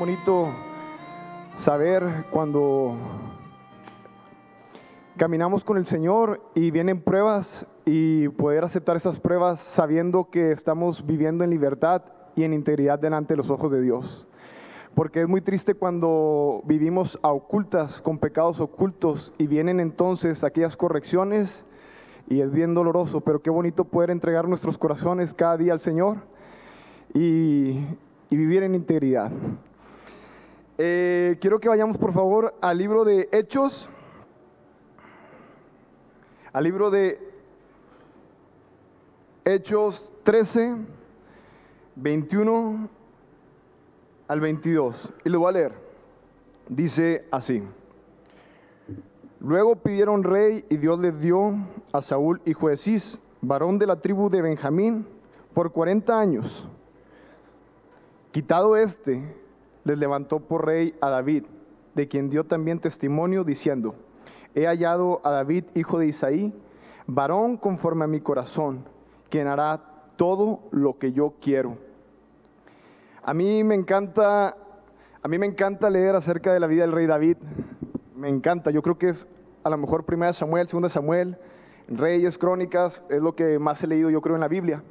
bonito saber cuando caminamos con el Señor y vienen pruebas y poder aceptar esas pruebas sabiendo que estamos viviendo en libertad y en integridad delante de los ojos de Dios. Porque es muy triste cuando vivimos a ocultas, con pecados ocultos, y vienen entonces aquellas correcciones, y es bien doloroso, pero qué bonito poder entregar nuestros corazones cada día al Señor y, y vivir en integridad. Eh, quiero que vayamos por favor al libro de Hechos, al libro de Hechos 13, 21 al 22. Y lo voy a leer. Dice así. Luego pidieron rey y Dios les dio a Saúl, hijo de Cis, varón de la tribu de Benjamín, por 40 años. Quitado este, les levantó por rey a David, de quien dio también testimonio, diciendo, he hallado a David, hijo de Isaí, varón conforme a mi corazón, quien hará todo lo que yo quiero. A mí me encanta, a mí me encanta leer acerca de la vida del rey David. Me encanta. Yo creo que es a lo mejor primera Samuel, segunda Samuel, Reyes, Crónicas, es lo que más he leído yo creo en la Biblia.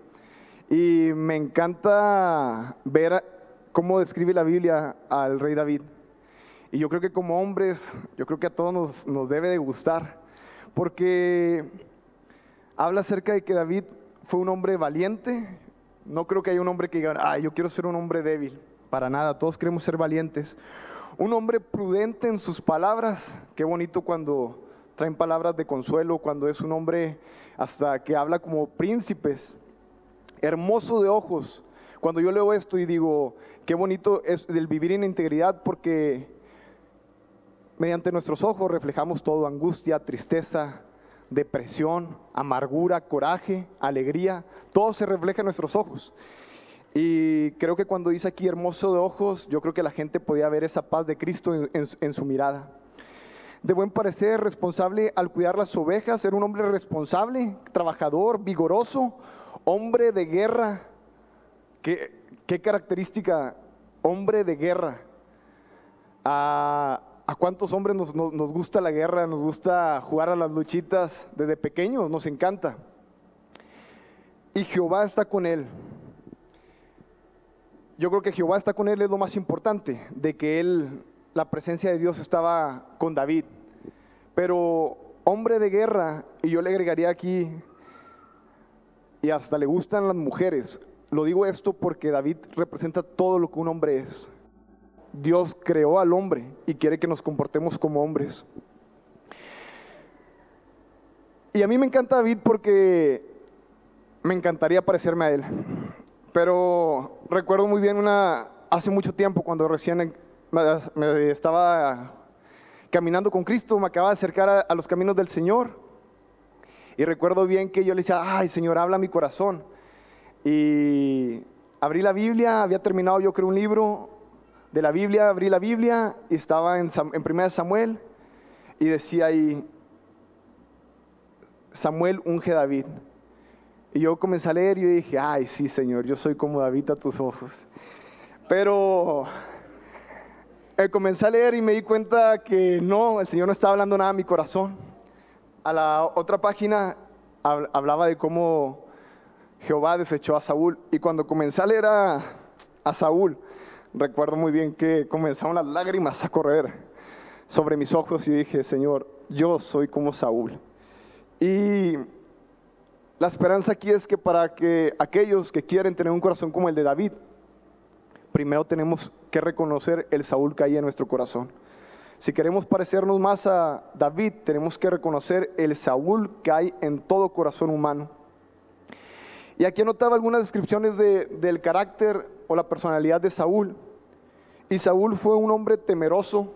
Y me encanta ver cómo describe la Biblia al rey David. Y yo creo que como hombres, yo creo que a todos nos, nos debe de gustar, porque habla acerca de que David fue un hombre valiente. No creo que haya un hombre que diga, ah, yo quiero ser un hombre débil. Para nada, todos queremos ser valientes. Un hombre prudente en sus palabras. Qué bonito cuando traen palabras de consuelo, cuando es un hombre hasta que habla como príncipes hermoso de ojos. Cuando yo leo esto y digo, qué bonito es el vivir en integridad porque mediante nuestros ojos reflejamos todo, angustia, tristeza, depresión, amargura, coraje, alegría, todo se refleja en nuestros ojos. Y creo que cuando dice aquí hermoso de ojos, yo creo que la gente podía ver esa paz de Cristo en, en su mirada. De buen parecer, responsable al cuidar las ovejas, era un hombre responsable, trabajador, vigoroso, hombre de guerra. ¿Qué, qué característica? Hombre de guerra. ¿A, cuántos hombres nos, nos, nos, gusta la guerra? Nos gusta jugar a las luchitas desde pequeños, nos encanta. Y Jehová está con él. Yo creo que Jehová está con él es lo más importante, de que él, la presencia de Dios estaba con David. Pero hombre de guerra, y yo le agregaría aquí y hasta le gustan las mujeres. Lo digo esto porque David representa todo lo que un hombre es. Dios creó al hombre y quiere que nos comportemos como hombres. Y a mí me encanta David porque me encantaría parecerme a él. Pero recuerdo muy bien una hace mucho tiempo cuando recién me, estaba caminando con Cristo, me acababa de acercar a, a los caminos del Señor y recuerdo bien que yo le decía, ay Señor, habla mi corazón. Y abrí la Biblia, había terminado yo creo un libro de la Biblia, abrí la Biblia y estaba en, en 1 Samuel y decía ahí, Samuel unge David. Y yo comencé a leer y dije, ay sí Señor, yo soy como David a tus ojos. Pero eh, comencé a leer y me di cuenta que no, el Señor no estaba hablando nada a mi corazón a la otra página hablaba de cómo Jehová desechó a Saúl. Y cuando comencé a leer a, Saúl, recuerdo muy bien que comenzaron las lágrimas a correr sobre mis ojos y dije, Señor, yo soy como Saúl. Y la esperanza aquí es que para que aquellos que quieren tener un corazón como el de David, primero tenemos que reconocer el Saúl que hay en nuestro corazón. Si queremos parecernos más a David, tenemos que reconocer el Saúl que hay en todo corazón humano. Y aquí anotaba algunas descripciones de, del carácter o la personalidad de Saúl. Y Saúl fue un hombre temeroso,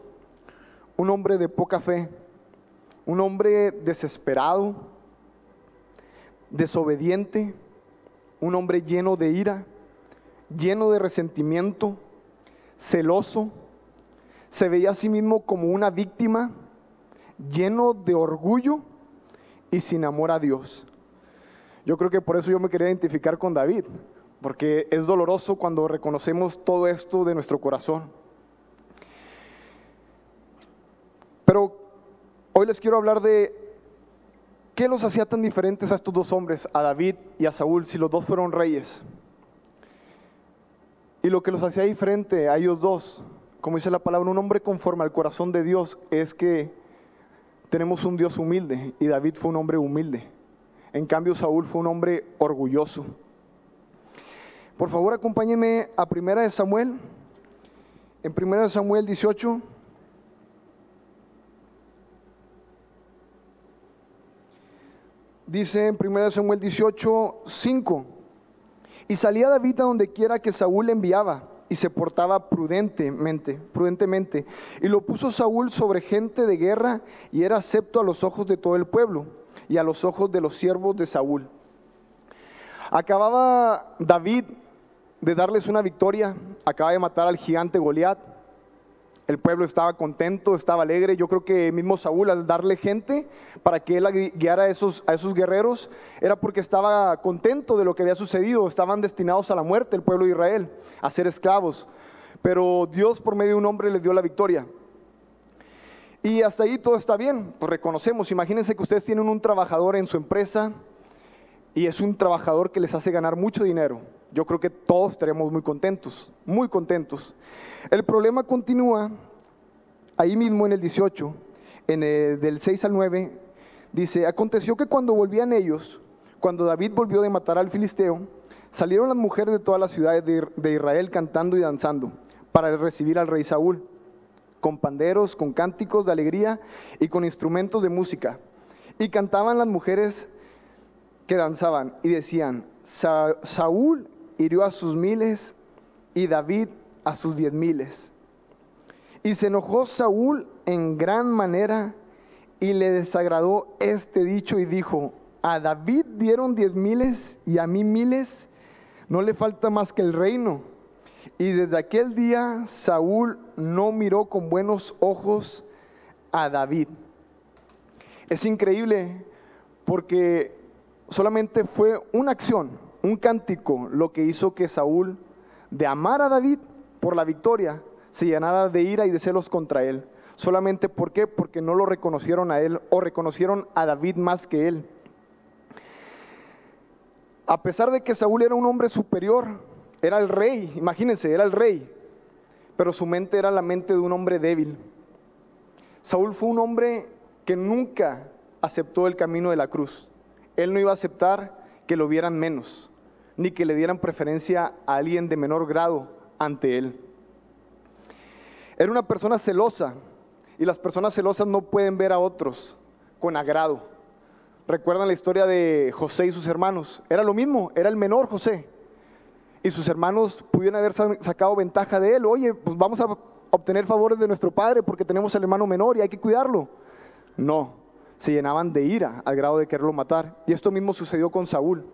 un hombre de poca fe, un hombre desesperado, desobediente, un hombre lleno de ira, lleno de resentimiento, celoso se veía a sí mismo como una víctima, lleno de orgullo y sin amor a Dios. Yo creo que por eso yo me quería identificar con David, porque es doloroso cuando reconocemos todo esto de nuestro corazón. Pero hoy les quiero hablar de qué los hacía tan diferentes a estos dos hombres, a David y a Saúl, si los dos fueron reyes. Y lo que los hacía diferente a ellos dos, como dice la palabra, un hombre conforme al corazón de Dios es que tenemos un Dios humilde y David fue un hombre humilde. En cambio, Saúl fue un hombre orgulloso. Por favor, acompáñenme a Primera de Samuel. En Primera de Samuel 18. Dice en 1 Samuel 18, 5. Y salía David a donde quiera que Saúl le enviaba y se portaba prudentemente, prudentemente. Y lo puso Saúl sobre gente de guerra y era acepto a los ojos de todo el pueblo y a los ojos de los siervos de Saúl. Acababa David de darles una victoria, acaba de matar al gigante Goliat. El pueblo estaba contento, estaba alegre. Yo creo que mismo Saúl al darle gente para que él guiara a esos, a esos guerreros era porque estaba contento de lo que había sucedido. Estaban destinados a la muerte el pueblo de Israel, a ser esclavos. Pero Dios por medio de un hombre les dio la victoria. Y hasta ahí todo está bien, pues reconocemos. Imagínense que ustedes tienen un trabajador en su empresa y es un trabajador que les hace ganar mucho dinero yo creo que todos estaremos muy contentos, muy contentos. El problema continúa ahí mismo en el 18, en del 6 al 9, dice, aconteció que cuando volvían ellos, cuando David volvió de matar al filisteo, salieron las mujeres de todas las ciudades de, de Israel cantando y danzando para recibir al rey Saúl, con panderos, con cánticos de alegría y con instrumentos de música. Y cantaban las mujeres que danzaban y decían, Saúl hirió a sus miles y David a sus diez miles. Y se enojó Saúl en gran manera y le desagradó este dicho y dijo, a David dieron diez miles y a mí miles, no le falta más que el reino. Y desde aquel día Saúl no miró con buenos ojos a David. Es increíble porque solamente fue una acción, un cántico lo que hizo que Saúl, de amar a David por la victoria, se llenara de ira y de celos contra él. Solamente ¿por qué? Porque no lo reconocieron a él o reconocieron a David más que él. A pesar de que Saúl era un hombre superior, era el rey, imagínense, era el rey, pero su mente era la mente de un hombre débil. Saúl fue un hombre que nunca aceptó el camino de la cruz. Él no iba a aceptar que lo vieran menos ni que le dieran preferencia a alguien de menor grado ante él. Era una persona celosa y las personas celosas no pueden ver a otros con agrado. Recuerdan la historia de José y sus hermanos. Era lo mismo, era el menor José. Y sus hermanos pudieron haber sacado ventaja de él. Oye, pues vamos a obtener favores de nuestro padre porque tenemos al hermano menor y hay que cuidarlo. No, se llenaban de ira al grado de quererlo matar. Y esto mismo sucedió con Saúl.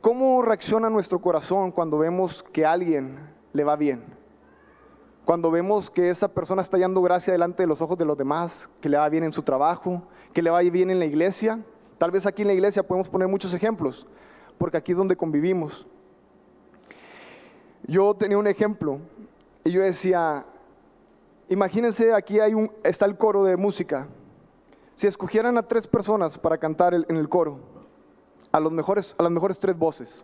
¿Cómo reacciona nuestro corazón cuando vemos que a alguien le va bien? Cuando vemos que esa persona está hallando gracia delante de los ojos de los demás, que le va bien en su trabajo, que le va bien en la iglesia. Tal vez aquí en la iglesia podemos poner muchos ejemplos, porque aquí es donde convivimos. Yo tenía un ejemplo y yo decía, imagínense aquí hay un, está el coro de música. Si escogieran a tres personas para cantar en el coro, a, los mejores, a las mejores tres voces.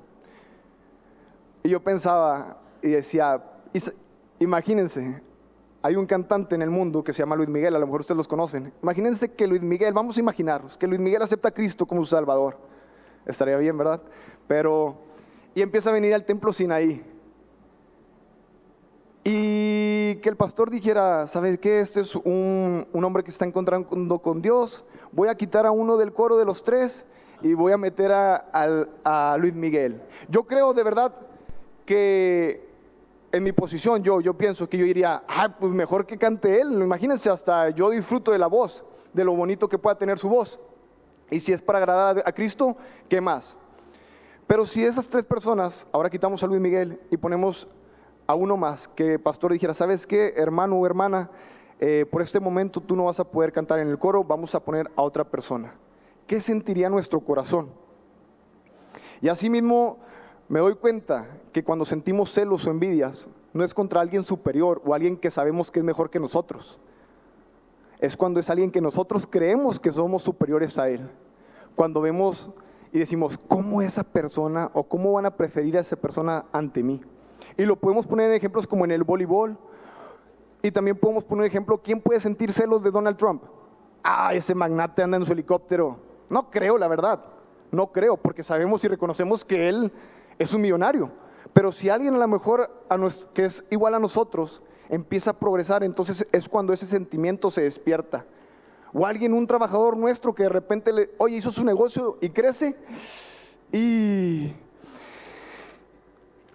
Y yo pensaba y decía, imagínense, hay un cantante en el mundo que se llama Luis Miguel, a lo mejor ustedes los conocen. Imagínense que Luis Miguel, vamos a imaginarnos, que Luis Miguel acepta a Cristo como su Salvador. Estaría bien, ¿verdad? Pero, y empieza a venir al templo Sinaí. Y que el pastor dijera, ¿sabes qué? Este es un, un hombre que está encontrando con Dios. Voy a quitar a uno del coro de los tres y voy a meter a, Luis Miguel. Yo creo de verdad que en mi posición, yo, yo pienso que yo diría, ah, pues mejor que cante él. Imagínense, hasta yo disfruto de la voz, de lo bonito que pueda tener su voz. Y si es para agradar a Cristo, ¿qué más? Pero si esas tres personas, ahora quitamos a Luis Miguel y ponemos a uno más, que el pastor dijera, ¿sabes qué, hermano o hermana? Eh, por este momento tú no vas a poder cantar en el coro, vamos a poner a otra persona. ¿qué sentiría nuestro corazón? Y asimismo me doy cuenta que cuando sentimos celos o envidias, no es contra alguien superior o alguien que sabemos que es mejor que nosotros. Es cuando es alguien que nosotros creemos que somos superiores a él. Cuando vemos y decimos, ¿cómo esa persona o cómo van a preferir a esa persona ante mí? Y lo podemos poner en ejemplos como en el voleibol. Y también podemos poner un ejemplo, ¿quién puede sentir celos de Donald Trump? Ah, ese magnate anda en su helicóptero. No creo, la verdad. No creo, porque sabemos y reconocemos que él es un millonario. Pero si alguien a lo mejor que es igual a nosotros empieza a progresar, entonces es cuando ese sentimiento se despierta. O alguien, un trabajador nuestro que de repente le, oye, hizo su negocio y crece. Y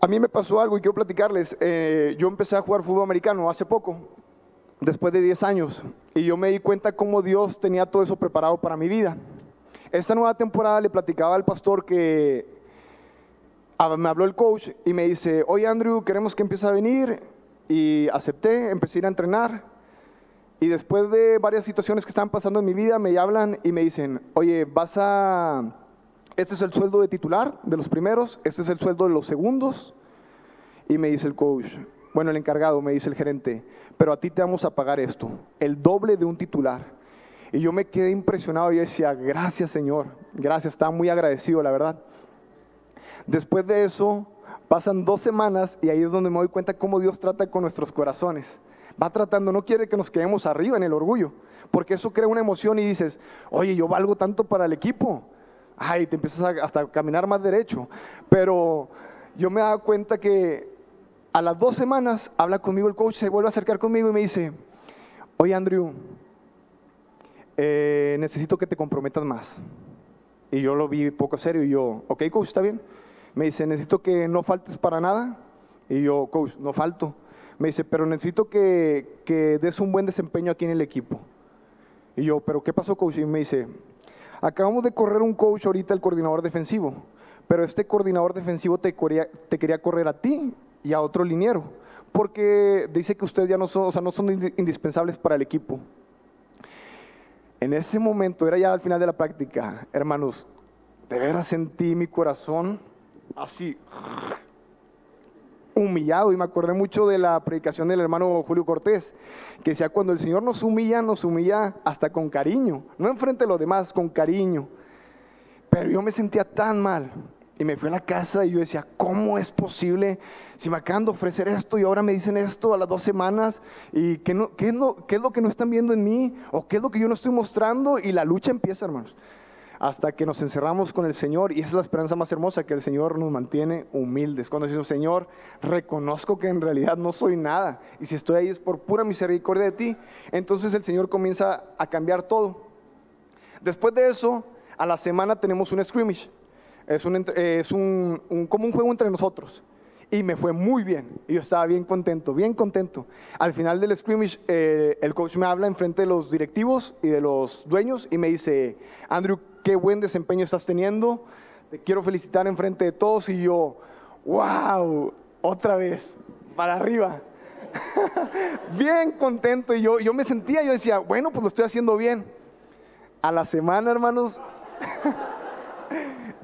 a mí me pasó algo y quiero platicarles. Eh, yo empecé a jugar fútbol americano hace poco, después de 10 años, y yo me di cuenta cómo Dios tenía todo eso preparado para mi vida. Esta nueva temporada le platicaba al pastor que ah, me habló el coach y me dice, oye Andrew, queremos que empiece a venir. Y acepté, empecé a entrenar. Y después de varias situaciones que estaban pasando en mi vida, me hablan y me dicen, oye, vas a... Este es el sueldo de titular de los primeros, este es el sueldo de los segundos. Y me dice el coach, bueno, el encargado, me dice el gerente, pero a ti te vamos a pagar esto, el doble de un titular. Y yo me quedé impresionado y decía, gracias Señor, gracias, estaba muy agradecido, la verdad. Después de eso, pasan dos semanas y ahí es donde me doy cuenta cómo Dios trata con nuestros corazones. Va tratando, no quiere que nos quedemos arriba en el orgullo, porque eso crea una emoción y dices, oye, yo valgo tanto para el equipo. Ay, te empiezas a, hasta a caminar más derecho. Pero yo me dado cuenta que a las dos semanas habla conmigo el coach, se vuelve a acercar conmigo y me dice, oye Andrew, eh, necesito que te comprometas más. Y yo lo vi poco serio y yo, ok, coach, está bien. Me dice, necesito que no faltes para nada. Y yo, coach, no falto. Me dice, pero necesito que, que des un buen desempeño aquí en el equipo. Y yo, pero ¿qué pasó, coach? Y me dice, acabamos de correr un coach ahorita, el coordinador defensivo, pero este coordinador defensivo te quería, te quería correr a ti y a otro liniero, porque dice que ustedes ya no son, o sea, no son indispensables para el equipo. En ese momento, era ya al final de la práctica, hermanos, de veras sentí mi corazón así humillado y me acordé mucho de la predicación del hermano Julio Cortés, que decía, cuando el Señor nos humilla, nos humilla hasta con cariño, no enfrente de los demás, con cariño. Pero yo me sentía tan mal, y me fui a la casa y yo decía, ¿cómo es posible? Si me acaban de ofrecer esto y ahora me dicen esto a las dos semanas, ¿y qué, no, qué, lo, qué es lo que no están viendo en mí? ¿O qué es lo que yo no estoy mostrando? Y la lucha empieza, hermanos, hasta que nos encerramos con el Señor. Y es la esperanza más hermosa, que el Señor nos mantiene humildes. Cuando decimos, Señor, reconozco que en realidad no soy nada. Y si estoy ahí es por pura misericordia de ti. Entonces el Señor comienza a cambiar todo. Después de eso, a la semana tenemos un scrimmage es, un, es como un juego entre nosotros. Y me fue muy bien. Y yo estaba bien contento, bien contento. Al final del scrimmage, eh, el coach me habla enfrente de los directivos y de los dueños y me dice, Andrew, qué buen desempeño estás teniendo. Te quiero felicitar enfrente de todos. Y yo, wow, otra vez, para arriba. bien contento. Y yo, yo me sentía, yo decía, bueno, pues lo estoy haciendo bien. A la semana, hermanos.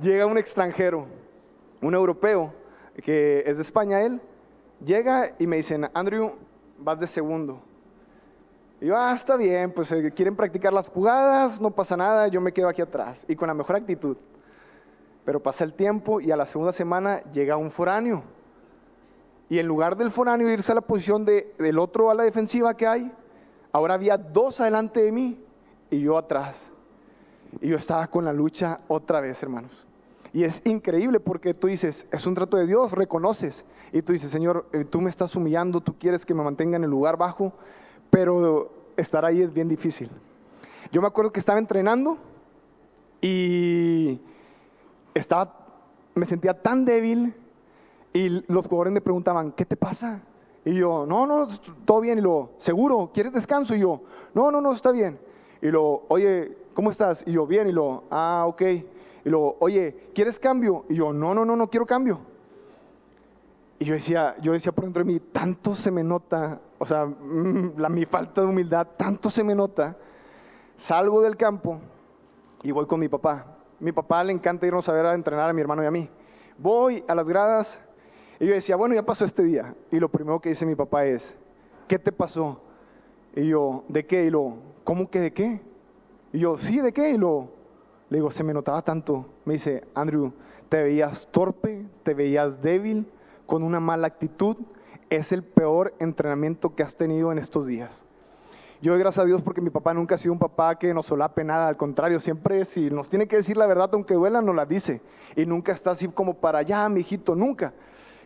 llega un extranjero, un europeo, que es de España él, llega y me dicen, Andrew, vas de segundo. Y yo, ah, está bien, pues eh, quieren practicar las jugadas, no pasa nada, yo me quedo aquí atrás y con la mejor actitud. Pero pasa el tiempo y a la segunda semana llega un foráneo. Y en lugar del foráneo irse a la posición de, del otro a la defensiva que hay, ahora había dos adelante de mí y yo atrás. Y yo estaba con la lucha otra vez, hermanos. Y es increíble porque tú dices, es un trato de Dios, reconoces. Y tú dices, Señor, eh, tú me estás humillando, tú quieres que me mantenga en el lugar bajo, pero estar ahí es bien difícil. Yo me acuerdo que estaba entrenando y estaba, me sentía tan débil y los jugadores me preguntaban, ¿qué te pasa? Y yo, no, no, todo bien. Y luego, ¿seguro? ¿Quieres descanso? Y yo, no, no, no, está bien. Y luego, oye, ¿cómo estás? Y yo, bien. Y luego, ah, ok. Y luego, oye, ¿quieres cambio? Y yo, no, no, no, no quiero cambio. Y yo decía, yo decía por dentro de mí, tanto se me nota, o sea, mm, la, mi falta de humildad, tanto se me nota. Salgo del campo y voy con mi papá. Mi papá le encanta irnos a ver a entrenar a mi hermano y a mí. Voy a las gradas Y yo decía, bueno, ya pasó este día. Y lo primero que dice mi papá es, ¿qué te pasó? Y yo, ¿de qué? Y lo, ¿cómo que de qué? Y yo, sí, ¿de qué? Y lo, le digo, se me notaba tanto. Me dice, Andrew, te veías torpe, te veías débil, con una mala actitud. Es el peor entrenamiento que has tenido en estos días. Yo doy gracias a Dios porque mi papá nunca ha sido un papá que nos solape nada, al contrario, siempre si nos tiene que decir la verdad, aunque duela, nos la dice. Y nunca está así como para allá, mi hijito, nunca.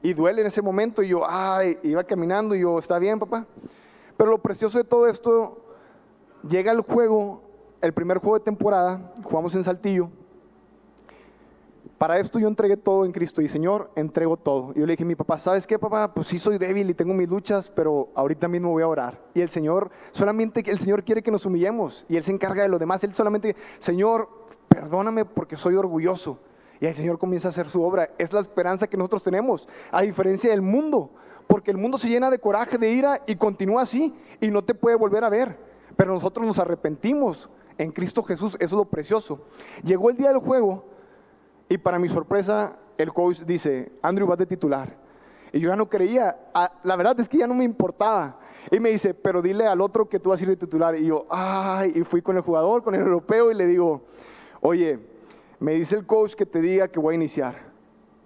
Y duele en ese momento y yo, ay, iba caminando y yo, está bien, papá. Pero lo precioso de todo esto, llega el juego, el primer juego de temporada, jugamos en Saltillo, para esto yo entregué todo en Cristo y Señor, entrego todo. Yo le dije mi papá, ¿sabes qué, papá? Pues sí soy débil y tengo mis luchas, pero ahorita mismo voy a orar. Y el Señor, solamente el Señor quiere que nos humillemos y Él se encarga de lo demás. Él solamente, Señor, perdóname porque soy orgulloso. Y el Señor comienza a hacer su obra. Es la esperanza que nosotros tenemos, a diferencia del mundo. Porque el mundo se llena de coraje, de ira y continúa así y no te puede volver a ver. Pero nosotros nos arrepentimos en Cristo Jesús, eso es lo precioso. Llegó el día del juego y para mi sorpresa, el coach dice, Andrew, vas de titular. Y yo ya no creía, la verdad es que ya no me importaba. Y me dice, pero dile al otro que tú vas a ir de titular. Y yo, ay, y fui con el jugador, con el europeo, y le digo, oye, me dice el coach que te diga que voy a iniciar.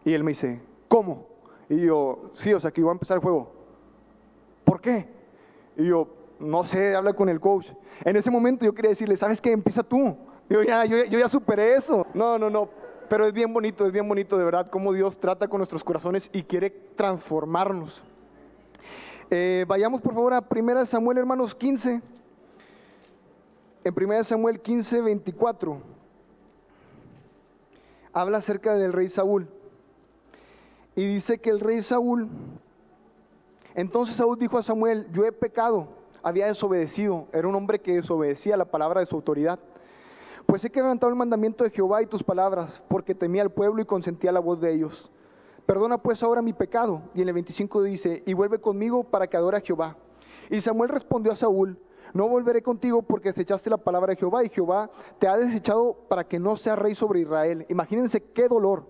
Y él me dice, ¿cómo? Y yo, sí, o sea, que iba a empezar el juego. ¿Por qué? Y yo, no sé, habla con el coach. En ese momento yo quería decirle, ¿sabes qué? Empieza tú. Yo ya, yo, yo ya superé eso. No, no, no. Pero es bien bonito, es bien bonito de verdad cómo Dios trata con nuestros corazones y quiere transformarnos. Eh, vayamos por favor a 1 Samuel, hermanos, 15. En 1 Samuel 15, 24. Habla acerca del rey Saúl. Y dice que el rey Saúl, entonces Saúl dijo a Samuel, yo he pecado, había desobedecido, era un hombre que desobedecía la palabra de su autoridad. Pues he quebrantado el mandamiento de Jehová y tus palabras, porque temía al pueblo y consentía la voz de ellos. Perdona pues ahora mi pecado. Y en el 25 dice, y vuelve conmigo para que adore a Jehová. Y Samuel respondió a Saúl, no volveré contigo porque desechaste la palabra de Jehová y Jehová te ha desechado para que no sea rey sobre Israel. Imagínense qué dolor.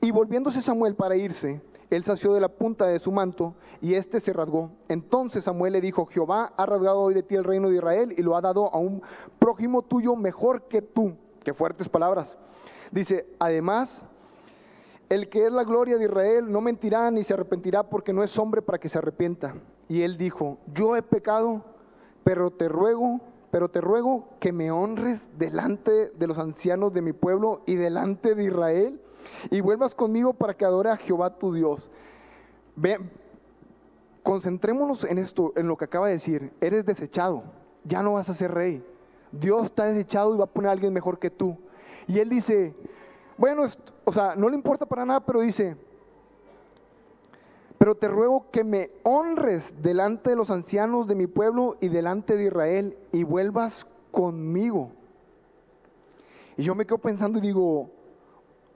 Y volviéndose Samuel para irse, él sació de la punta de su manto y éste se rasgó. Entonces Samuel le dijo, Jehová ha rasgado hoy de ti el reino de Israel y lo ha dado a un prójimo tuyo mejor que tú. Qué fuertes palabras. Dice, además, el que es la gloria de Israel no mentirá ni se arrepentirá porque no es hombre para que se arrepienta. Y él dijo, yo he pecado, pero te ruego, pero te ruego que me honres delante de los ancianos de mi pueblo y delante de Israel y vuelvas conmigo para que adore a Jehová tu Dios. Ve, concentrémonos en esto, en lo que acaba de decir. Eres desechado, ya no vas a ser rey. Dios está desechado y va a poner a alguien mejor que tú. Y él dice, bueno, o sea, no le importa para nada, pero dice, pero te ruego que me honres delante de los ancianos de mi pueblo y delante de Israel y vuelvas conmigo. Y yo me quedo pensando y digo,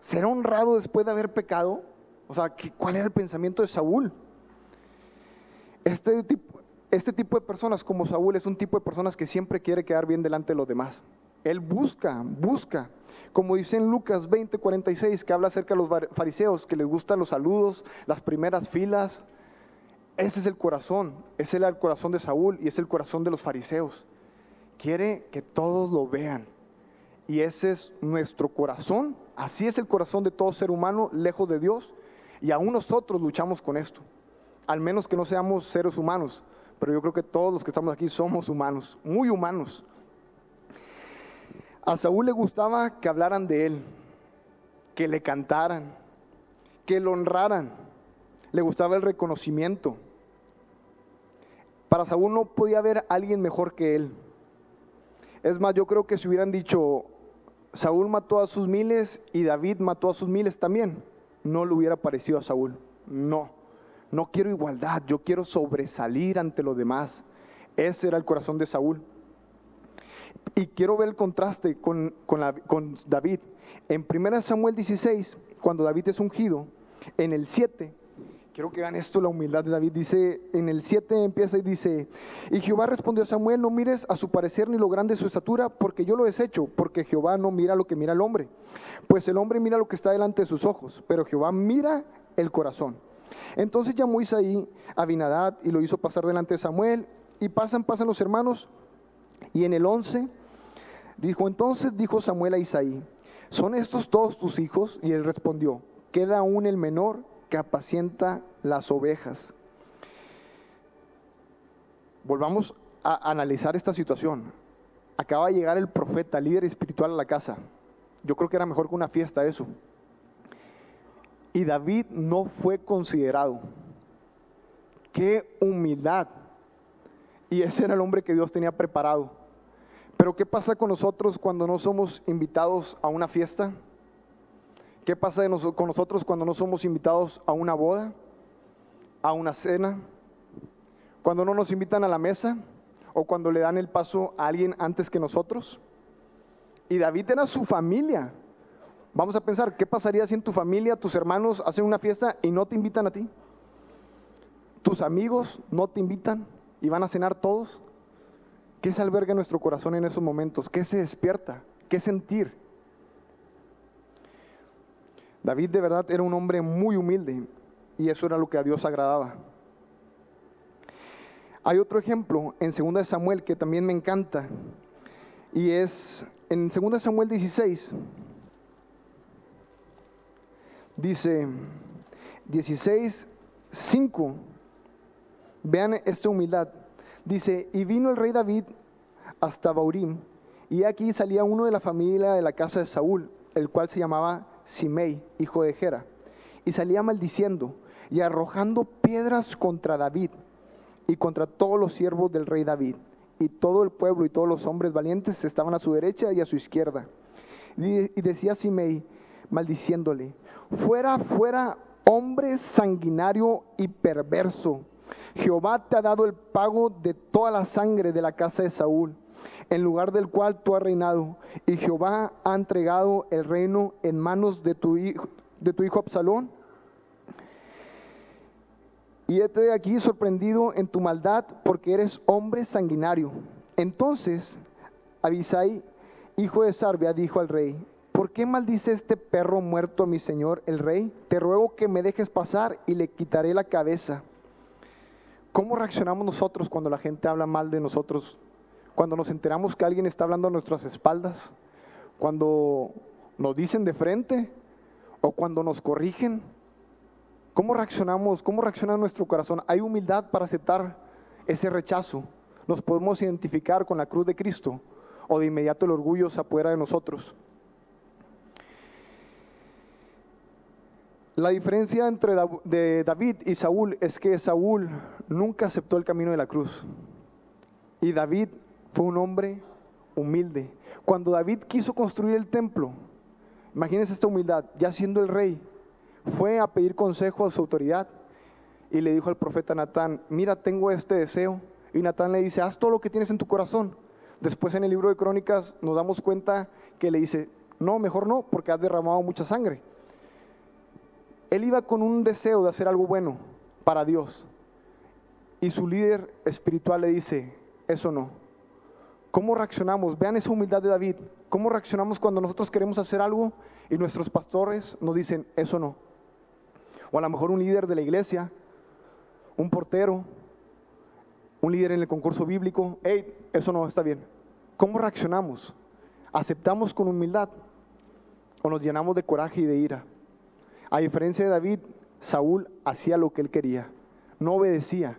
¿Será honrado después de haber pecado? O sea, ¿cuál era el pensamiento de Saúl? Este tipo, este tipo de personas como Saúl es un tipo de personas que siempre quiere quedar bien delante de los demás. Él busca, busca. Como dice en Lucas 20, 46, que habla acerca de los fariseos, que les gustan los saludos, las primeras filas. Ese es el corazón, ese es el corazón de Saúl y es el corazón de los fariseos. Quiere que todos lo vean. Y ese es nuestro corazón Así es el corazón de todo ser humano lejos de Dios y aún nosotros luchamos con esto. Al menos que no seamos seres humanos, pero yo creo que todos los que estamos aquí somos humanos, muy humanos. A Saúl le gustaba que hablaran de él, que le cantaran, que lo honraran. Le gustaba el reconocimiento. Para Saúl no podía haber alguien mejor que él. Es más, yo creo que si hubieran dicho, Saúl mató a sus miles y David mató a sus miles también. No le hubiera parecido a Saúl. No, no quiero igualdad, yo quiero sobresalir ante los demás. Ese era el corazón de Saúl. Y quiero ver el contraste con, con David. En 1 Samuel 16, cuando David es ungido, en el 7, Quiero que vean esto, la humildad de David. Dice, en el 7 empieza y dice, y Jehová respondió a Samuel, no mires a su parecer ni lo grande de su estatura, porque yo lo desecho, porque Jehová no mira lo que mira el hombre. Pues el hombre mira lo que está delante de sus ojos, pero Jehová mira el corazón. Entonces llamó Isaí a Abinadad y lo hizo pasar delante de Samuel. Y pasan, pasan los hermanos. Y en el 11 dijo, entonces dijo Samuel a Isaí, ¿son estos todos tus hijos? Y él respondió, queda aún el menor que apacienta las ovejas. Volvamos a analizar esta situación. Acaba de llegar el profeta, líder espiritual a la casa. Yo creo que era mejor que una fiesta eso. Y David no fue considerado. Qué humildad. Y ese era el hombre que Dios tenía preparado. Pero ¿qué pasa con nosotros cuando no somos invitados a una fiesta? ¿Qué pasa con nosotros cuando no somos invitados a una boda? ¿A una cena? ¿Cuando no nos invitan a la mesa? ¿O cuando le dan el paso a alguien antes que nosotros? Y David era su familia. Vamos a pensar, ¿qué pasaría si en tu familia tus hermanos hacen una fiesta y no te invitan a ti? ¿Tus amigos no te invitan y van a cenar todos? ¿Qué se alberga en nuestro corazón en esos momentos? ¿Qué se despierta? ¿Qué sentir? David de verdad era un hombre muy humilde y eso era lo que a Dios agradaba. Hay otro ejemplo en 2 Samuel que también me encanta y es en 2 Samuel 16, dice 16, 5, vean esta humildad, dice, y vino el rey David hasta Baurim, y aquí salía uno de la familia de la casa de Saúl, el cual se llamaba Simei, hijo de Gera, y salía maldiciendo y arrojando piedras contra David y contra todos los siervos del rey David y todo el pueblo y todos los hombres valientes estaban a su derecha y a su izquierda. Y, decía Simei, maldiciéndole, fuera, fuera, hombre sanguinario y perverso. Jehová te ha dado el pago de toda la sangre de la casa de Saúl, en lugar del cual tú has reinado. Y Jehová ha entregado el reino en manos de tu hijo, Absalón y estoy aquí sorprendido en tu maldad porque eres hombre sanguinario. Entonces Abisai, hijo de Sarbia, dijo al rey, ¿por qué maldice este perro muerto a mi señor el rey? Te ruego que me dejes pasar y le quitaré la cabeza. ¿Cómo reaccionamos nosotros cuando la gente habla mal de nosotros? Cuando nos enteramos que alguien está hablando a nuestras espaldas, cuando nos dicen de frente o cuando nos corrigen. ¿Cómo reaccionamos? ¿Cómo reacciona nuestro corazón? ¿Hay humildad para aceptar ese rechazo? ¿Nos podemos identificar con la cruz de Cristo? ¿O de inmediato el orgullo se apodera de nosotros? La diferencia entre David y Saúl es que Saúl nunca aceptó el camino de la cruz. Y David fue un hombre humilde. Cuando David quiso construir el templo, imagínense esta humildad, ya siendo el rey, fue a pedir consejo a su autoridad y le dijo al profeta Natán, mira, tengo este deseo. Y Natán le dice, haz todo lo que tienes en tu corazón. Después en el libro de Crónicas nos damos cuenta que le dice, no, mejor no, porque has derramado mucha sangre. Él iba con un deseo de hacer algo bueno para Dios. Y su líder espiritual le dice, eso no. ¿Cómo reaccionamos? Vean esa humildad de David. ¿Cómo reaccionamos cuando nosotros queremos hacer algo y nuestros pastores nos dicen, eso no? O a lo mejor un líder de la iglesia, un portero, un líder en el concurso bíblico, hey, eso no está bien. ¿Cómo reaccionamos? ¿Aceptamos con humildad o nos llenamos de coraje y de ira? A diferencia de David, Saúl hacía lo que él quería, no obedecía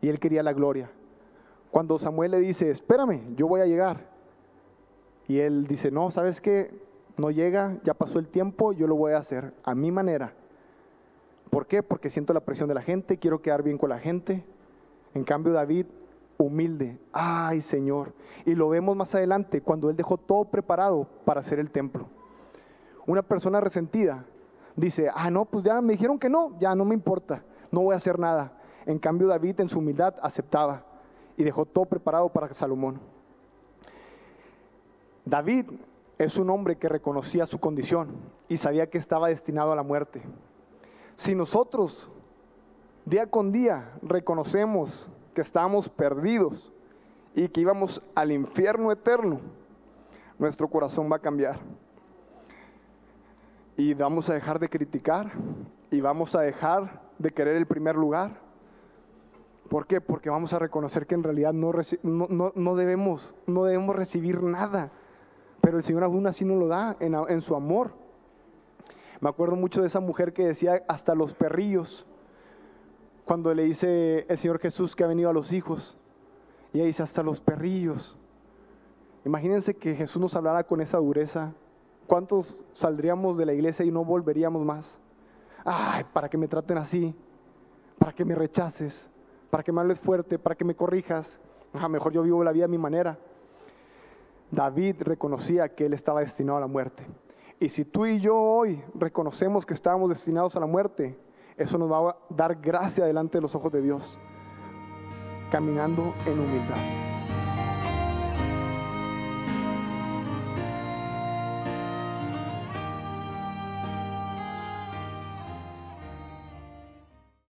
y él quería la gloria. Cuando Samuel le dice, espérame, yo voy a llegar. Y él dice, no, ¿sabes qué? No llega, ya pasó el tiempo, yo lo voy a hacer a mi manera. ¿Por qué? Porque siento la presión de la gente, quiero quedar bien con la gente. En cambio, David, humilde, ay Señor. Y lo vemos más adelante, cuando él dejó todo preparado para hacer el templo. Una persona resentida dice, ah, no, pues ya me dijeron que no, ya no me importa, no voy a hacer nada. En cambio, David en su humildad aceptaba y dejó todo preparado para Salomón. David es un hombre que reconocía su condición y sabía que estaba destinado a la muerte. Si nosotros día con día reconocemos que estamos perdidos y que íbamos al infierno eterno, nuestro corazón va a cambiar. Y vamos a dejar de criticar y vamos a dejar de querer el primer lugar. ¿Por qué? Porque vamos a reconocer que en realidad no, no, no, debemos, no debemos recibir nada. Pero el Señor aún así nos lo da en, en su amor. Me acuerdo mucho de esa mujer que decía hasta los perrillos, cuando le dice el Señor Jesús que ha venido a los hijos. Y ella dice hasta los perrillos. Imagínense que Jesús nos hablara con esa dureza. ¿Cuántos saldríamos de la iglesia y no volveríamos más? Ay, para que me traten así, para que me rechaces, para que me hables fuerte, para que me corrijas. Mejor yo vivo la vida a mi manera. David reconocía que él estaba destinado a la muerte. Y si tú y yo hoy reconocemos que estábamos destinados a la muerte, eso nos va a dar gracia delante de los ojos de Dios, caminando en humildad.